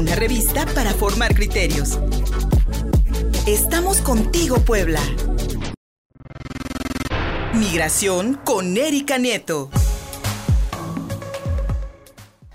una revista para formar criterios. Estamos contigo, Puebla. Migración con Erika Nieto.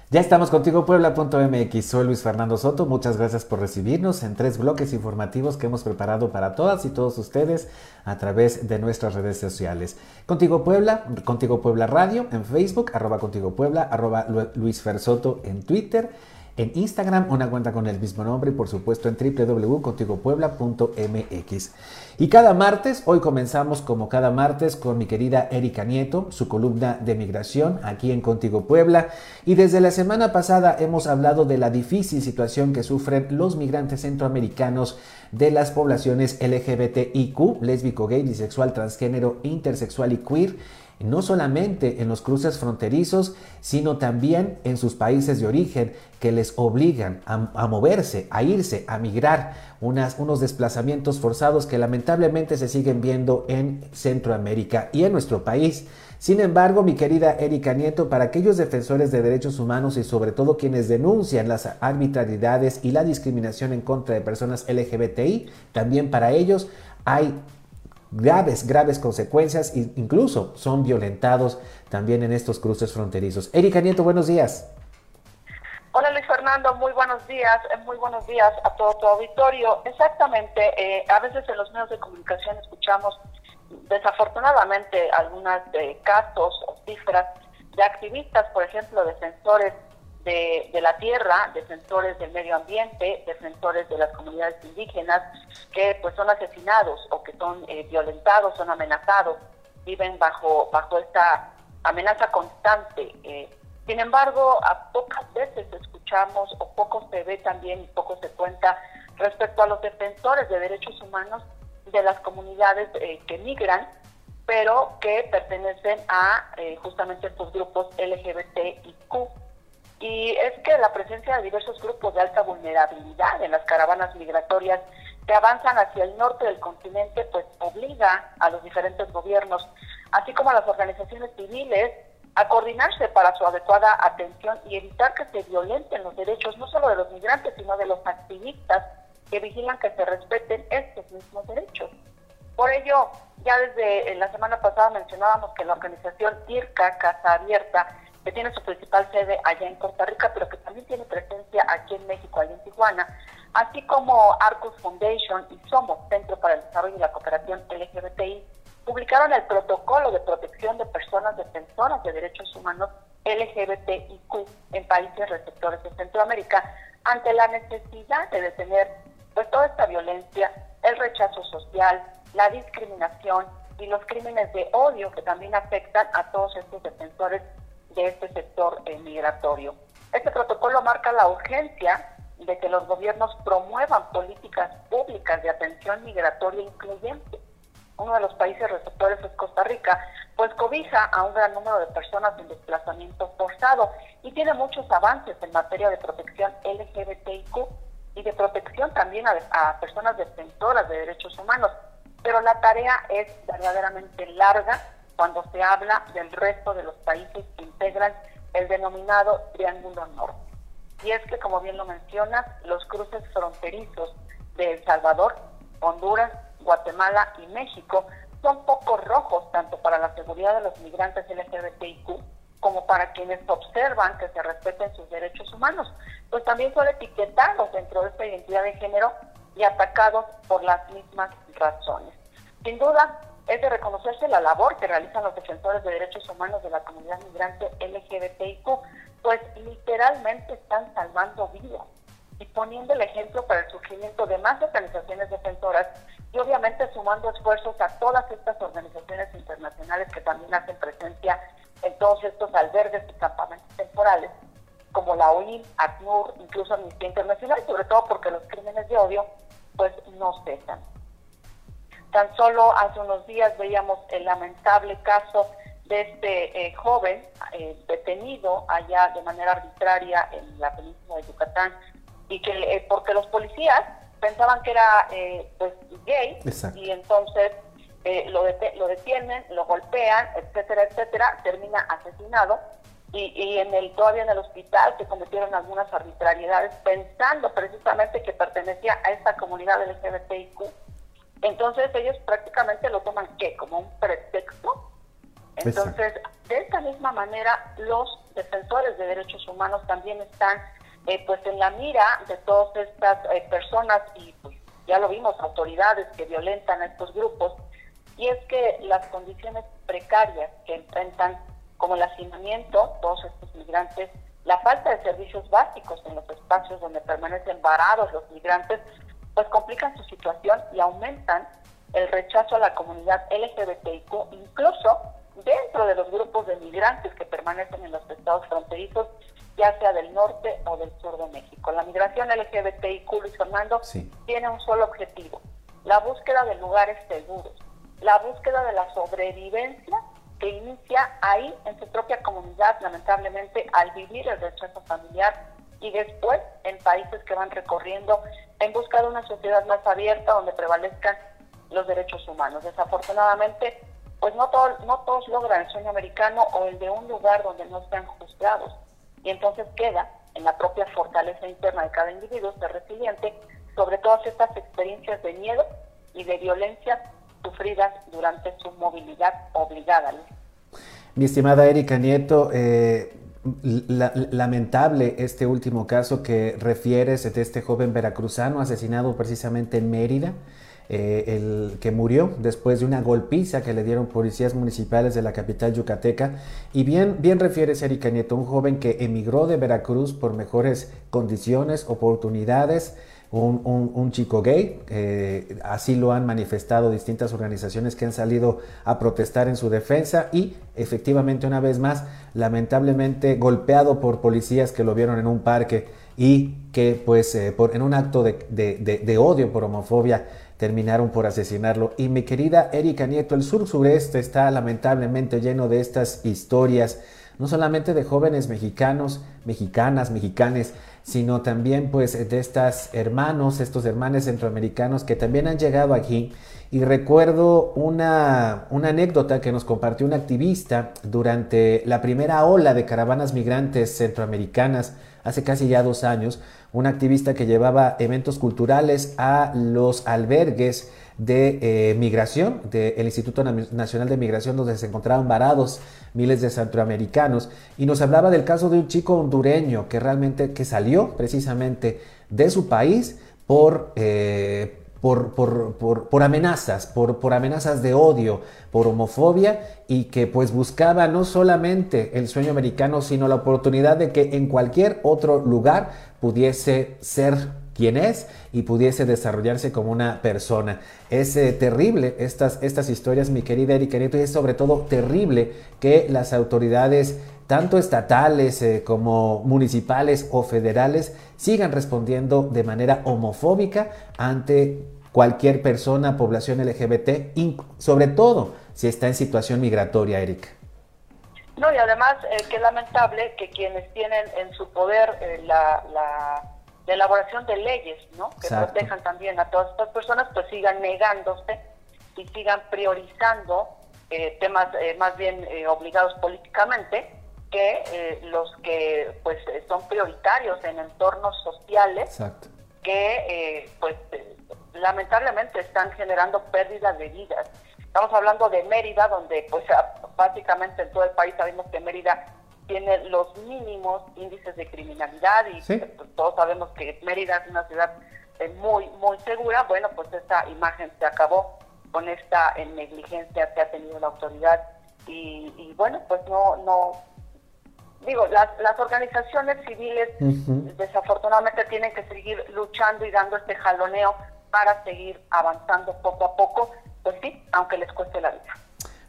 Ya estamos contigo Puebla.mx, soy Luis Fernando Soto, muchas gracias por recibirnos en tres bloques informativos que hemos preparado para todas y todos ustedes a través de nuestras redes sociales. Contigo Puebla, Contigo Puebla Radio en Facebook, arroba Contigo Puebla, arroba Luis Fer Soto en Twitter en Instagram, una cuenta con el mismo nombre y por supuesto en www.contigopuebla.mx. Y cada martes, hoy comenzamos como cada martes con mi querida Erika Nieto, su columna de migración aquí en Contigo Puebla. Y desde la semana pasada hemos hablado de la difícil situación que sufren los migrantes centroamericanos de las poblaciones LGBTIQ, lésbico, gay, bisexual, transgénero, intersexual y queer no solamente en los cruces fronterizos, sino también en sus países de origen que les obligan a, moverse, a irse, a migrar, unos desplazamientos forzados que lamentablemente se siguen viendo en Centroamérica y en nuestro país. Sin embargo, mi querida Erika Nieto, para aquellos defensores de derechos humanos y sobre todo quienes denuncian las arbitrariedades y la discriminación en contra de personas LGBTI, también para ellos hay graves, graves consecuencias e incluso son violentados también en estos cruces fronterizos. Erika Nieto, buenos días. Hola Luis Fernando, muy buenos días, eh, muy buenos días a todo tu auditorio. Exactamente, eh, a veces en los medios de comunicación escuchamos desafortunadamente algunas de casos o cifras de activistas, por ejemplo, defensores de, la tierra, defensores del medio ambiente, defensores de las comunidades indígenas, que pues son asesinados o que son eh, violentados, son amenazados, viven bajo, bajo esta amenaza constante. Eh. Sin embargo, a pocas veces escuchamos o poco se ve también y poco se cuenta respecto a los defensores de derechos humanos de las comunidades eh, que migran, pero que pertenecen a justamente estos grupos LGBTIQ y es que la presencia de diversos grupos de alta vulnerabilidad en las caravanas migratorias que avanzan hacia el norte del continente, pues obliga a los diferentes gobiernos, así como a las organizaciones civiles, a coordinarse para su adecuada atención y evitar que se violenten los derechos no solo de los migrantes, sino de los activistas que vigilan que se respeten estos mismos derechos. Por ello, ya desde la semana pasada mencionábamos que la organización IRCA, Casa Abierta, que tiene su principal sede allá en Costa Rica, pero que también tiene presencia aquí en México, allá en Tijuana, así como Arcus Foundation y Somos, Centro para el Desarrollo y la Cooperación LGBTI, publicaron el protocolo de protección de personas defensoras de derechos humanos LGBTIQ en países receptores de Centroamérica ante la necesidad de detener pues toda esta violencia, el rechazo social, la discriminación y los crímenes de odio que también afectan a todos estos defensores de este sector migratorio. Este protocolo marca la urgencia de que los gobiernos promuevan políticas públicas de atención migratoria incluyente. Uno de los países receptores es Costa Rica, pues cobija a un gran número de personas en desplazamiento forzado y tiene muchos avances en materia de protección LGBTIQ y de protección también a personas defensoras de derechos humanos. Pero la tarea es verdaderamente larga cuando se habla del resto de los países que integran el denominado Triángulo Norte. Y es que, como bien lo mencionas, los cruces fronterizos de El Salvador, Honduras, Guatemala y México son pocos rojos tanto para la seguridad de los migrantes LGBTIQ como para quienes observan que se respeten sus derechos humanos, pues también son etiquetados dentro de esta identidad de género y atacados por las mismas razones. Sin duda, es de reconocerse la labor que realizan los defensores de derechos humanos de la comunidad migrante LGBTIQ, pues literalmente están salvando vidas y poniendo el ejemplo para el surgimiento de más organizaciones defensoras y obviamente sumando esfuerzos a todas estas organizaciones internacionales que también hacen presencia en todos estos albergues y campamentos temporales, como la OIM, ACNUR, incluso Amnistía Internacional, sobre todo porque los crímenes de odio pues no cesan. Tan solo hace unos días veíamos el lamentable caso de este eh, joven eh, detenido allá de manera arbitraria en la península de Yucatán y que eh, porque los policías pensaban que era pues gay y entonces lo, lo detienen, lo golpean, etcétera, etcétera, termina asesinado y, en el todavía en el hospital que cometieron algunas arbitrariedades pensando precisamente que pertenecía a esta comunidad LGBTIQ. Entonces ellos prácticamente lo toman ¿qué? como un pretexto. Entonces, de esta misma manera, los defensores de derechos humanos también están eh, pues en la mira de todas estas eh, personas y pues, ya lo vimos, autoridades que violentan a estos grupos, y es que las condiciones precarias que enfrentan como el hacinamiento, todos estos migrantes, la falta de servicios básicos en los espacios donde permanecen varados los migrantes, pues complican su situación y aumentan el rechazo a la comunidad LGBTIQ, incluso dentro de los grupos de migrantes que permanecen en los estados fronterizos, ya sea del norte o del sur de México. La migración LGBTIQ, Luis Fernando, tiene un solo objetivo, la búsqueda de lugares seguros, la búsqueda de la sobrevivencia que inicia ahí en su propia comunidad, lamentablemente, al vivir el rechazo familiar y después en países que van recorriendo en busca de una sociedad más abierta donde prevalezcan los derechos humanos. Desafortunadamente, pues no, no todos logran el sueño americano o el de un lugar donde no sean juzgados. Y entonces queda en la propia fortaleza interna de cada individuo ser resiliente sobre todas estas experiencias de miedo y de violencia sufridas durante su movilidad obligada. Mi estimada Erika Nieto, eh, lamentable este último caso que refieres de este joven veracruzano asesinado precisamente en Mérida. Eh, el que murió después de una golpiza que le dieron policías municipales de la capital yucateca. Y bien, bien refieres, Erika Nieto, un joven que emigró de Veracruz por mejores condiciones, oportunidades, un, chico gay. así lo han manifestado distintas organizaciones que han salido a protestar en su defensa y efectivamente una vez más, lamentablemente golpeado por policías que lo vieron en un parque y que pues eh, por, en un acto de, odio por homofobia terminaron por asesinarlo. Y mi querida Erika Nieto, el sur sureste está lamentablemente lleno de estas historias, no solamente de jóvenes mexicanos, mexicanas, mexicanes, sino también pues de estas hermanos, estos hermanos centroamericanos que también han llegado aquí. Y recuerdo una, una anécdota que nos compartió un activista durante la primera ola de caravanas migrantes centroamericanas hace casi ya dos años, un activista que llevaba eventos culturales a los albergues de eh, migración, del Instituto Nacional de Migración, donde se encontraban varados miles de centroamericanos, y nos hablaba del caso de un chico hondureño que realmente que salió precisamente de su país por, eh, por, por, por, amenazas, por, por amenazas de odio, por homofobia y que pues buscaba no solamente el sueño americano, sino la oportunidad de que en cualquier otro lugar pudiese ser quien es y pudiese desarrollarse como una persona. Es eh, terrible estas, estas historias, mi querida Erika Nieto, y es sobre todo terrible que las autoridades, tanto estatales eh, como municipales o federales, sigan respondiendo de manera homofóbica ante cualquier persona, población LGBT, sobre todo si está en situación migratoria, Erika. No, y además, eh, qué lamentable que quienes tienen en su poder la de elaboración de leyes, ¿no? Que protejan también a todas estas personas, pues sigan negándose y sigan priorizando eh, temas eh, más bien eh, obligados políticamente que los que pues son prioritarios en entornos sociales que pues lamentablemente están generando pérdidas de vidas. Estamos hablando de Mérida, donde pues básicamente en todo el país sabemos que Mérida tiene los mínimos índices de criminalidad y todos sabemos que Mérida es una ciudad eh, muy, muy segura. Bueno, pues esta imagen se acabó con esta eh, negligencia que ha tenido la autoridad y, bueno, pues no, no, digo, las, las organizaciones civiles desafortunadamente tienen que seguir luchando y dando este jaloneo para seguir avanzando poco a poco, pues sí, aunque les cueste la vida.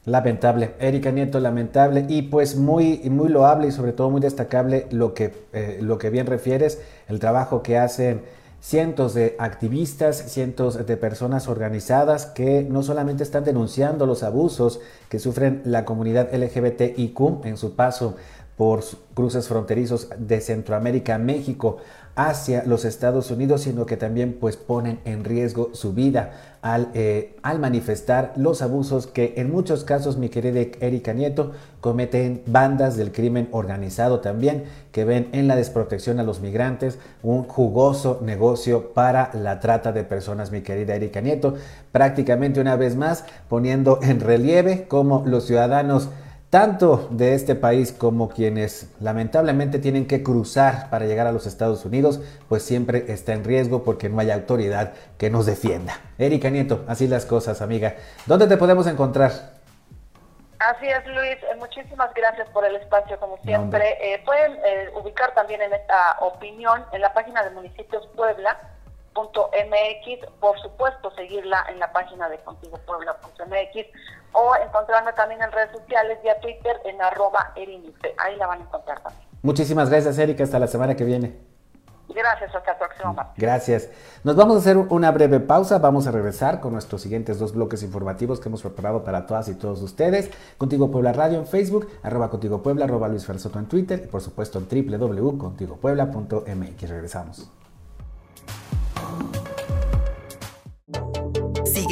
Lamentable, Erika Nieto, lamentable y pues muy, muy loable y sobre todo muy destacable lo que, eh, lo que bien refieres, el trabajo que hacen cientos de activistas, cientos de personas organizadas que no solamente están denunciando los abusos que sufren la comunidad LGBTIQ en su paso por cruces fronterizos de Centroamérica a México hacia los Estados Unidos, sino que también pues ponen en riesgo su vida al, eh, al, manifestar los abusos que en muchos casos, mi querida Erika Nieto, cometen bandas del crimen organizado también, que ven en la desprotección a los migrantes un jugoso negocio para la trata de personas, mi querida Erika Nieto, prácticamente una vez más poniendo en relieve cómo los ciudadanos tanto de este país como quienes lamentablemente tienen que cruzar para llegar a los Estados Unidos, pues siempre está en riesgo porque no hay autoridad que nos defienda. Erika Nieto, así las cosas, amiga. ¿Dónde te podemos encontrar? Así es, Luis. Eh, muchísimas gracias por el espacio, como siempre. Eh, pueden eh, ubicar también en esta opinión en la página de Municipios Puebla .mx, por supuesto seguirla en la página de contigopuebla.mx o encontrarme también en redes sociales vía Twitter en arroba erinice. Ahí la van a encontrar también. Muchísimas gracias Erika, hasta la semana que viene. Gracias, hasta el próximo Gracias. Nos vamos a hacer una breve pausa. Vamos a regresar con nuestros siguientes dos bloques informativos que hemos preparado para todas y todos ustedes. Contigo Puebla Radio en Facebook, arroba Contigo Puebla, arroba Luis Fersoto en Twitter y por supuesto en www.contigopuebla.mx. Regresamos.